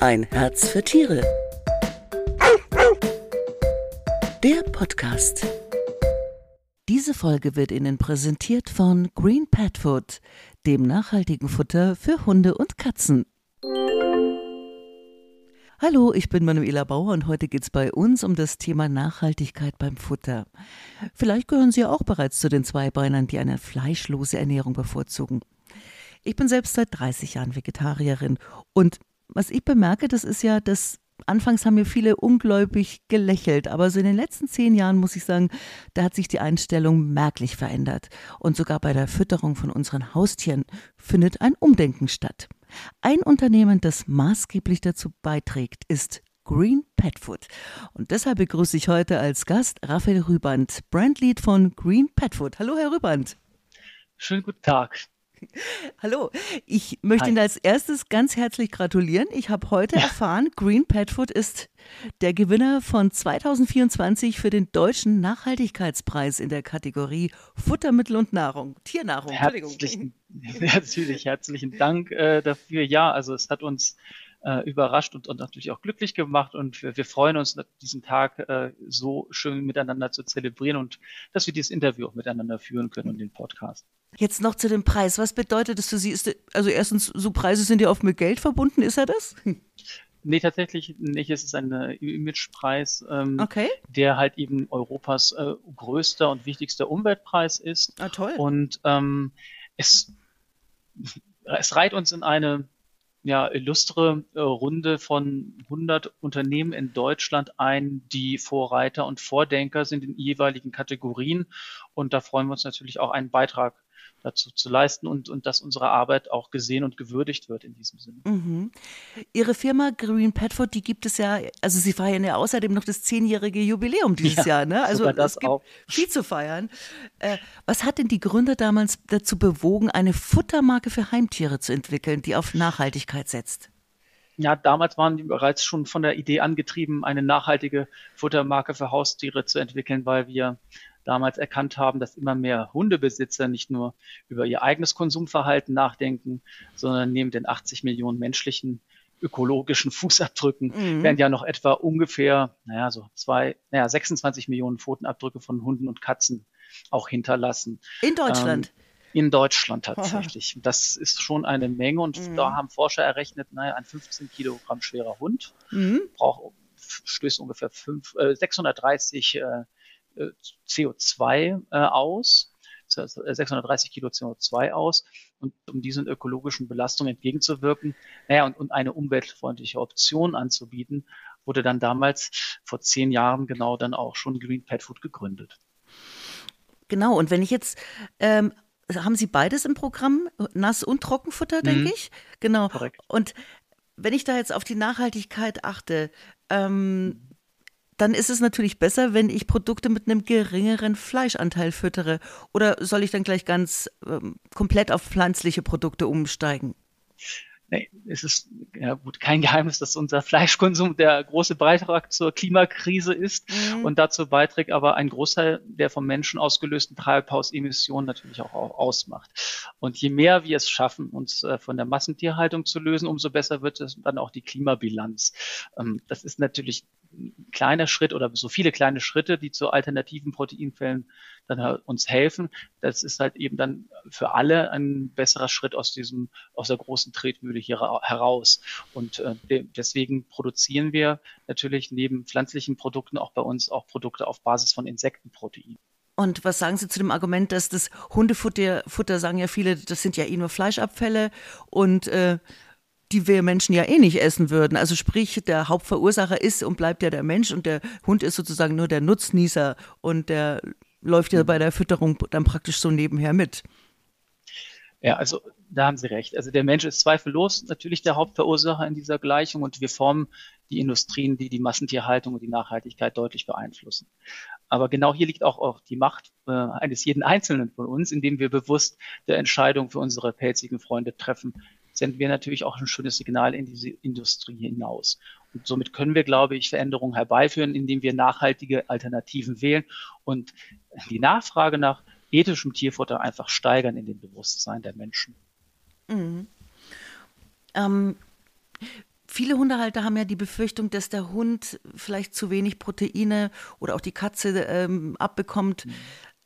Ein Herz für Tiere. Der Podcast. Diese Folge wird Ihnen präsentiert von Green Pet Food, dem nachhaltigen Futter für Hunde und Katzen. Hallo, ich bin Manuela Bauer und heute geht es bei uns um das Thema Nachhaltigkeit beim Futter. Vielleicht gehören Sie auch bereits zu den Zweibeinern, die eine fleischlose Ernährung bevorzugen. Ich bin selbst seit 30 Jahren Vegetarierin und was ich bemerke, das ist ja, dass anfangs haben mir viele ungläubig gelächelt, aber so in den letzten zehn Jahren muss ich sagen, da hat sich die Einstellung merklich verändert. Und sogar bei der Fütterung von unseren Haustieren findet ein Umdenken statt. Ein Unternehmen, das maßgeblich dazu beiträgt, ist Green Pet Food. Und deshalb begrüße ich heute als Gast Raphael Rüband, Brandlead von Green Pet Food. Hallo, Herr Rüband. Schönen guten Tag. Hallo, ich möchte Hi. Ihnen als erstes ganz herzlich gratulieren. Ich habe heute ja. erfahren, Green Pet Food ist der Gewinner von 2024 für den deutschen Nachhaltigkeitspreis in der Kategorie Futtermittel und Nahrung, Tiernahrung. Herzlichen, natürlich herzlichen Dank äh, dafür. Ja, also es hat uns äh, überrascht und, und natürlich auch glücklich gemacht. Und wir, wir freuen uns, diesen Tag äh, so schön miteinander zu zelebrieren und dass wir dieses Interview auch miteinander führen können und den Podcast. Jetzt noch zu dem Preis. Was bedeutet das für Sie? Ist, also erstens, so Preise sind ja oft mit Geld verbunden. Ist er das? Nee, tatsächlich nicht. Es ist ein äh, Imagepreis, ähm, okay. der halt eben Europas äh, größter und wichtigster Umweltpreis ist. Ah, toll. Und ähm, es, es reiht uns in eine ja, illustre äh, Runde von 100 Unternehmen in Deutschland ein, die Vorreiter und Vordenker sind in jeweiligen Kategorien. Und da freuen wir uns natürlich auch einen Beitrag dazu zu leisten und, und dass unsere Arbeit auch gesehen und gewürdigt wird in diesem Sinne. Mhm. Ihre Firma Green Petford, die gibt es ja, also Sie feiern ja außerdem noch das zehnjährige Jubiläum dieses ja, Jahr, ne? Also das es gibt auch. viel zu feiern. Äh, was hat denn die Gründer damals dazu bewogen, eine Futtermarke für Heimtiere zu entwickeln, die auf Nachhaltigkeit setzt? Ja, damals waren die bereits schon von der Idee angetrieben, eine nachhaltige Futtermarke für Haustiere zu entwickeln, weil wir damals erkannt haben, dass immer mehr Hundebesitzer nicht nur über ihr eigenes Konsumverhalten nachdenken, sondern neben den 80 Millionen menschlichen ökologischen Fußabdrücken mhm. werden ja noch etwa ungefähr, naja, so zwei, naja, 26 Millionen Pfotenabdrücke von Hunden und Katzen auch hinterlassen. In Deutschland? Ähm, in Deutschland tatsächlich. Aha. Das ist schon eine Menge und mhm. da haben Forscher errechnet, naja, ein 15 Kilogramm schwerer Hund mhm. braucht, stößt ungefähr fünf, äh, 630 äh, CO2 äh, aus, 630 Kilo CO2 aus. Und um diesen ökologischen Belastungen entgegenzuwirken, naja, und, und eine umweltfreundliche Option anzubieten, wurde dann damals vor zehn Jahren genau dann auch schon Green Pet Food gegründet. Genau, und wenn ich jetzt ähm, haben Sie beides im Programm, Nass- und Trockenfutter, denke mhm. ich? Genau. Korrekt. Und wenn ich da jetzt auf die Nachhaltigkeit achte, ähm, dann ist es natürlich besser, wenn ich Produkte mit einem geringeren Fleischanteil füttere. Oder soll ich dann gleich ganz ähm, komplett auf pflanzliche Produkte umsteigen? Nee, es ist ja gut kein Geheimnis, dass unser Fleischkonsum der große Beitrag zur Klimakrise ist mhm. und dazu beiträgt aber ein Großteil der vom Menschen ausgelösten Treibhausemissionen natürlich auch, ausmacht. Und je mehr wir es schaffen, uns äh, von der Massentierhaltung zu lösen, umso besser wird es dann auch die Klimabilanz. Ähm, das ist natürlich kleiner Schritt oder so viele kleine Schritte, die zu alternativen Proteinquellen dann halt uns helfen. Das ist halt eben dann für alle ein besserer Schritt aus diesem, aus der großen Tretmühle hier heraus. Und äh, deswegen produzieren wir natürlich neben pflanzlichen Produkten auch bei uns auch Produkte auf Basis von Insektenprotein. Und was sagen Sie zu dem Argument, dass das Hundefutter, Futter sagen ja viele, das sind ja eh nur Fleischabfälle und äh, die wir Menschen ja eh nicht essen würden. Also sprich, der Hauptverursacher ist und bleibt ja der Mensch und der Hund ist sozusagen nur der Nutznießer und der läuft ja bei der Fütterung dann praktisch so nebenher mit. Ja, also da haben Sie recht. Also der Mensch ist zweifellos natürlich der Hauptverursacher in dieser Gleichung und wir formen die Industrien, die die Massentierhaltung und die Nachhaltigkeit deutlich beeinflussen. Aber genau hier liegt auch, auch die Macht äh, eines jeden Einzelnen von uns, indem wir bewusst der Entscheidung für unsere pelzigen Freunde treffen, senden wir natürlich auch ein schönes Signal in diese Industrie hinaus. Und somit können wir, glaube ich, Veränderungen herbeiführen, indem wir nachhaltige Alternativen wählen und die Nachfrage nach ethischem Tierfutter einfach steigern in dem Bewusstsein der Menschen. Mhm. Ähm, Viele Hundehalter haben ja die Befürchtung, dass der Hund vielleicht zu wenig Proteine oder auch die Katze ähm, abbekommt. Mhm.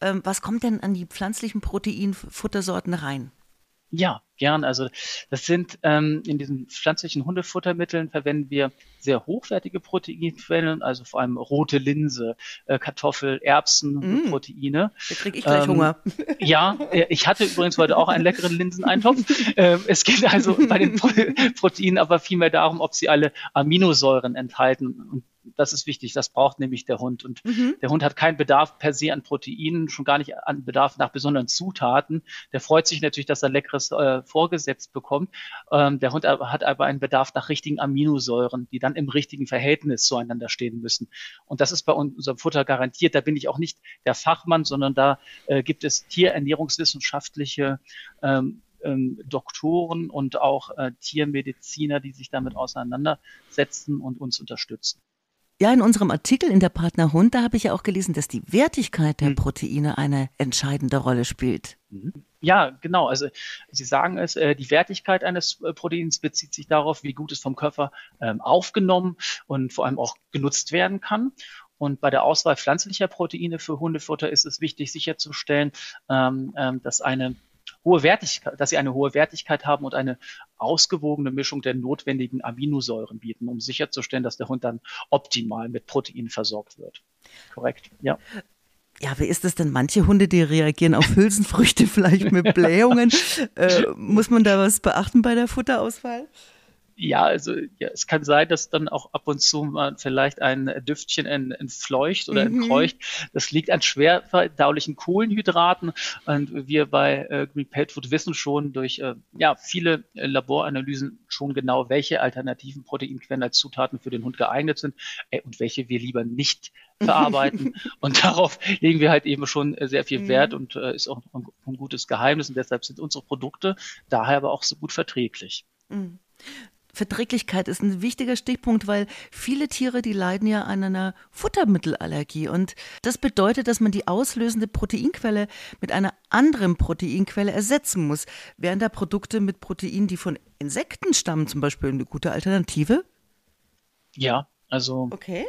Ähm, was kommt denn an die pflanzlichen Proteinfuttersorten rein? Ja, gern. Also das sind ähm, in diesen pflanzlichen Hundefuttermitteln verwenden wir sehr hochwertige Proteinquellen, also vor allem rote Linse, äh, Kartoffel, Erbsen, mm. Proteine. Da kriege ich gleich ähm, Hunger. Ja, äh, ich hatte übrigens heute auch einen leckeren Linseneintopf. ähm, es geht also bei den Proteinen aber vielmehr darum, ob sie alle Aminosäuren enthalten. Und das ist wichtig, das braucht nämlich der Hund. Und mhm. der Hund hat keinen Bedarf per se an Proteinen, schon gar nicht an Bedarf nach besonderen Zutaten. Der freut sich natürlich, dass er leckeres äh, vorgesetzt bekommt. Ähm, der Hund hat aber einen Bedarf nach richtigen Aminosäuren, die dann im richtigen Verhältnis zueinander stehen müssen. Und das ist bei unserem Futter garantiert. Da bin ich auch nicht der Fachmann, sondern da äh, gibt es tierernährungswissenschaftliche ähm, ähm, Doktoren und auch äh, Tiermediziner, die sich damit auseinandersetzen und uns unterstützen. Ja, in unserem Artikel in der Partner Hund, da habe ich ja auch gelesen, dass die Wertigkeit der hm. Proteine eine entscheidende Rolle spielt. Mhm. Ja, genau. Also Sie sagen es, äh, die Wertigkeit eines äh, Proteins bezieht sich darauf, wie gut es vom Körper ähm, aufgenommen und vor allem auch genutzt werden kann. Und bei der Auswahl pflanzlicher Proteine für Hundefutter ist es wichtig sicherzustellen, ähm, ähm, dass eine hohe Wertigkeit, dass sie eine hohe Wertigkeit haben und eine ausgewogene Mischung der notwendigen Aminosäuren bieten, um sicherzustellen, dass der Hund dann optimal mit Protein versorgt wird. Korrekt, ja. Ja, wie ist es denn? Manche Hunde, die reagieren auf Hülsenfrüchte vielleicht mit Blähungen. äh, muss man da was beachten bei der Futterauswahl? Ja, also ja, es kann sein, dass dann auch ab und zu mal vielleicht ein Düftchen entfleucht oder mhm. entkreucht. Das liegt an schwer verdaulichen Kohlenhydraten. Und wir bei äh, Green Pet Food wissen schon durch äh, ja, viele äh, Laboranalysen schon genau, welche alternativen Proteinquellen als Zutaten für den Hund geeignet sind äh, und welche wir lieber nicht verarbeiten. und darauf legen wir halt eben schon äh, sehr viel mhm. Wert und äh, ist auch ein, ein, gutes Geheimnis. Und deshalb sind unsere Produkte daher aber auch so gut verträglich. Mhm. Verträglichkeit ist ein wichtiger Stichpunkt, weil viele Tiere, die leiden ja an einer Futtermittelallergie. Und das bedeutet, dass man die auslösende Proteinquelle mit einer anderen Proteinquelle ersetzen muss. Wären da Produkte mit Protein, die von Insekten stammen, zum Beispiel eine gute Alternative? Ja, also. Okay.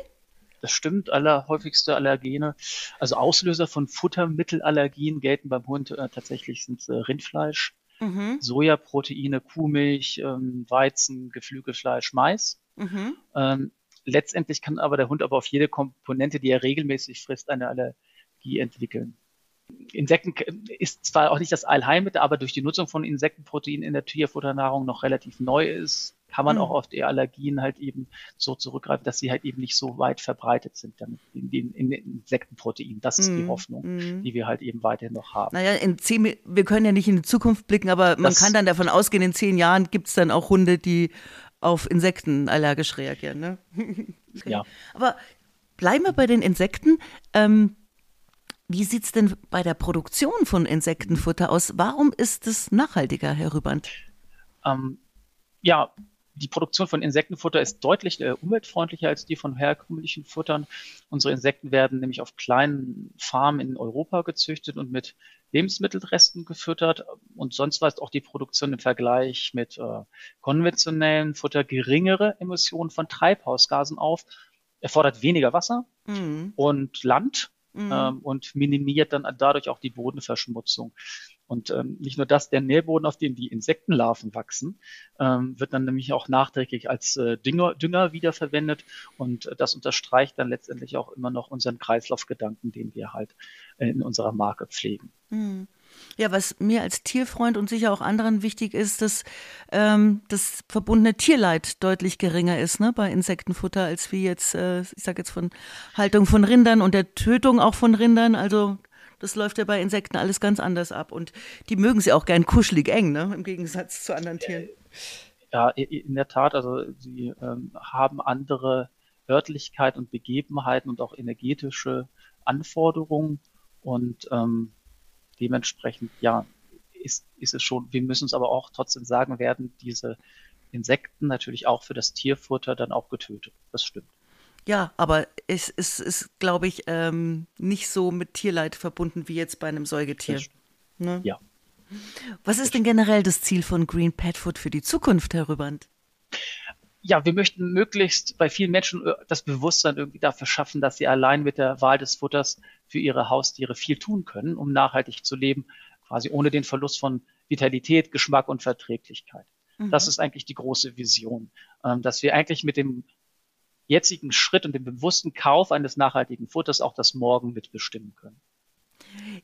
Das stimmt, allerhäufigste Allergene. Also Auslöser von Futtermittelallergien gelten beim Hund äh, tatsächlich sind äh, Rindfleisch, mhm. Sojaproteine, Kuhmilch, ähm, Weizen, Geflügelfleisch, Mais. Mhm. Ähm, letztendlich kann aber der Hund aber auf jede Komponente, die er regelmäßig frisst, eine Allergie entwickeln. Insekten ist zwar auch nicht das Allheilmittel, aber durch die Nutzung von Insektenproteinen in der Tierfutternahrung noch relativ neu ist, kann man mhm. auch auf die Allergien halt eben so zurückgreifen, dass sie halt eben nicht so weit verbreitet sind damit in den, in Insektenproteinen. Das ist mhm. die Hoffnung, mhm. die wir halt eben weiterhin noch haben. Naja, in zehn, wir können ja nicht in die Zukunft blicken, aber man das, kann dann davon ausgehen, in zehn Jahren gibt es dann auch Hunde, die auf Insekten allergisch reagieren. Ne? okay. Ja. Aber bleiben wir bei den Insekten. Ähm, wie sieht es denn bei der Produktion von Insektenfutter aus? Warum ist es nachhaltiger, Herr Rüband? Ähm, ja, die Produktion von Insektenfutter ist deutlich äh, umweltfreundlicher als die von herkömmlichen Futtern. Unsere Insekten werden nämlich auf kleinen Farmen in Europa gezüchtet und mit Lebensmittelresten gefüttert. Und sonst weist auch die Produktion im Vergleich mit äh, konventionellen Futter geringere Emissionen von Treibhausgasen auf, erfordert weniger Wasser mhm. und Land mhm. ähm, und minimiert dann dadurch auch die Bodenverschmutzung. Und ähm, nicht nur das, der Nährboden, auf dem die Insektenlarven wachsen, ähm, wird dann nämlich auch nachträglich als äh, Dünger, Dünger wiederverwendet. Und äh, das unterstreicht dann letztendlich auch immer noch unseren Kreislaufgedanken, den wir halt äh, in unserer Marke pflegen. Mhm. Ja, was mir als Tierfreund und sicher auch anderen wichtig ist, dass ähm, das verbundene Tierleid deutlich geringer ist ne, bei Insektenfutter, als wie jetzt, äh, ich sage jetzt von Haltung von Rindern und der Tötung auch von Rindern. Also das läuft ja bei Insekten alles ganz anders ab. Und die mögen sie auch gern kuschelig eng, ne? im Gegensatz zu anderen Tieren. Ja, in der Tat. Also sie ähm, haben andere Örtlichkeit und Begebenheiten und auch energetische Anforderungen. Und ähm, dementsprechend, ja, ist, ist es schon, wir müssen es aber auch trotzdem sagen, werden diese Insekten natürlich auch für das Tierfutter dann auch getötet. Das stimmt. Ja, aber es, es ist, glaube ich, ähm, nicht so mit Tierleid verbunden wie jetzt bei einem Säugetier. Ne? Ja. Was ist denn generell das Ziel von Green Pet Food für die Zukunft, Herr Rüband? ja, wir möchten möglichst bei vielen Menschen äh, das Bewusstsein irgendwie dafür schaffen, dass sie allein mit der Wahl des Futters für ihre Haustiere viel tun können, um nachhaltig zu leben, quasi ohne den Verlust von Vitalität, Geschmack und Verträglichkeit. Mhm. Das ist eigentlich die große Vision, ähm, dass wir eigentlich mit dem jetzigen Schritt und dem bewussten Kauf eines nachhaltigen Futters auch das Morgen mitbestimmen können.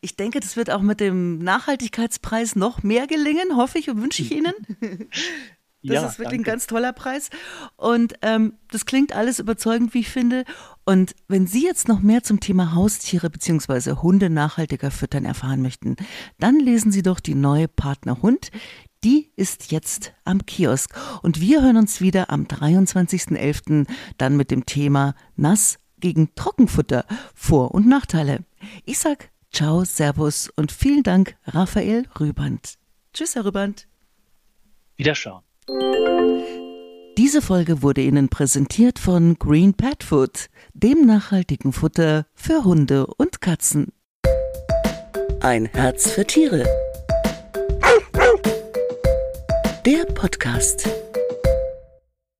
Ich denke, das wird auch mit dem Nachhaltigkeitspreis noch mehr gelingen, hoffe ich und wünsche ich Ihnen. Das ja, ist wirklich danke. ein ganz toller Preis. Und ähm, das klingt alles überzeugend, wie ich finde. Und wenn Sie jetzt noch mehr zum Thema Haustiere bzw. Hunde nachhaltiger füttern erfahren möchten, dann lesen Sie doch die neue Partner Hund. Die ist jetzt am Kiosk. Und wir hören uns wieder am 23.11. dann mit dem Thema Nass gegen Trockenfutter, Vor- und Nachteile. Ich sag Ciao, Servus und vielen Dank, Raphael Rüband. Tschüss, Herr Rüband. Wiederschauen. Diese Folge wurde Ihnen präsentiert von Green Pet Food, dem nachhaltigen Futter für Hunde und Katzen. Ein Herz für Tiere. Der Podcast.